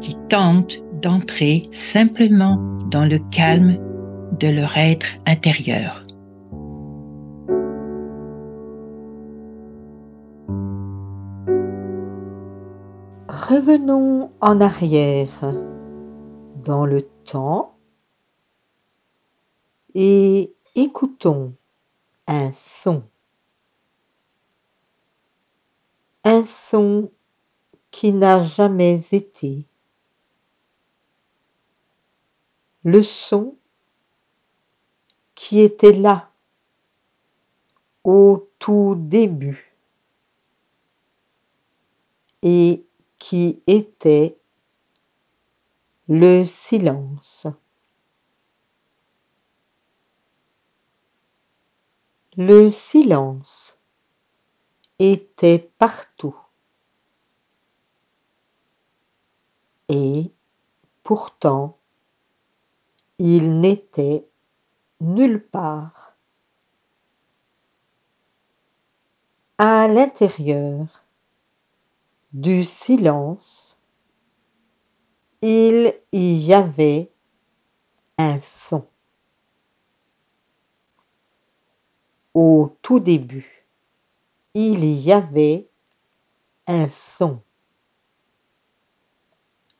qui tentent d'entrer simplement dans le calme de leur être intérieur. Revenons en arrière dans le temps et écoutons un son. Un son qui n'a jamais été. Le son qui était là au tout début et qui était le silence. Le silence était partout. Et pourtant, il n'était nulle part. À l'intérieur du silence, il y avait un son. Au tout début, il y avait un son.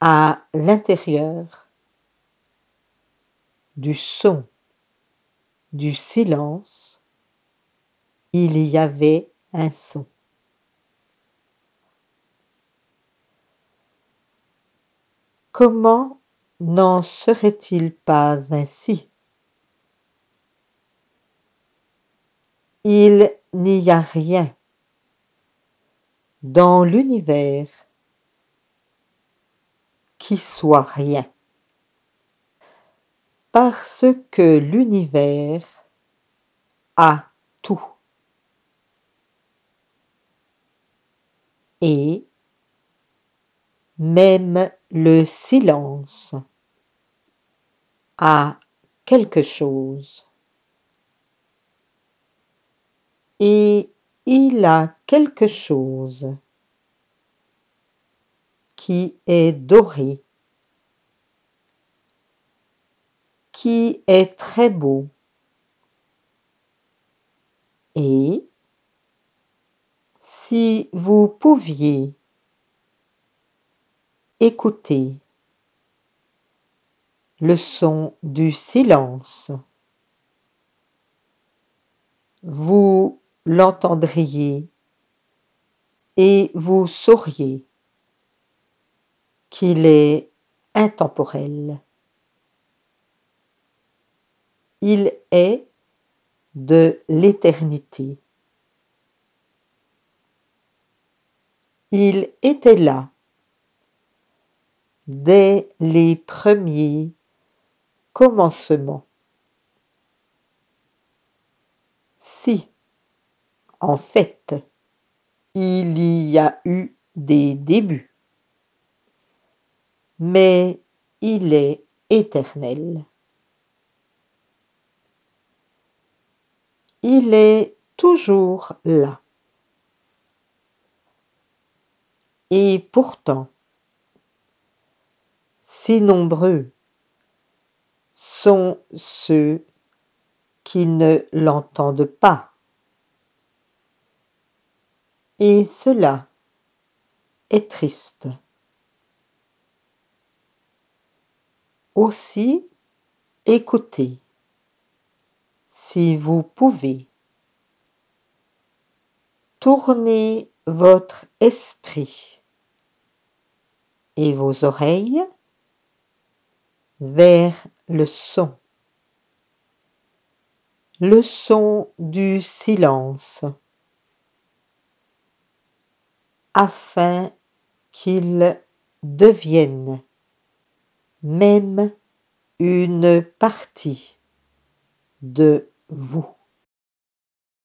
À l'intérieur du son, du silence, il y avait un son. Comment n'en serait-il pas ainsi? Il n'y a rien dans l'univers qui soit rien. Parce que l'univers a tout. Et même le silence a quelque chose. Et il a quelque chose qui est doré, qui est très beau. Et si vous pouviez écouter le son du silence, vous l'entendriez et vous sauriez qu'il est intemporel. Il est de l'éternité. Il était là dès les premiers commencements. Si, en fait, il y a eu des débuts mais il est éternel. Il est toujours là. Et pourtant, si nombreux sont ceux qui ne l'entendent pas. Et cela est triste. Aussi, écoutez, si vous pouvez. Tournez votre esprit et vos oreilles vers le son, le son du silence, afin qu'il devienne même une partie de vous.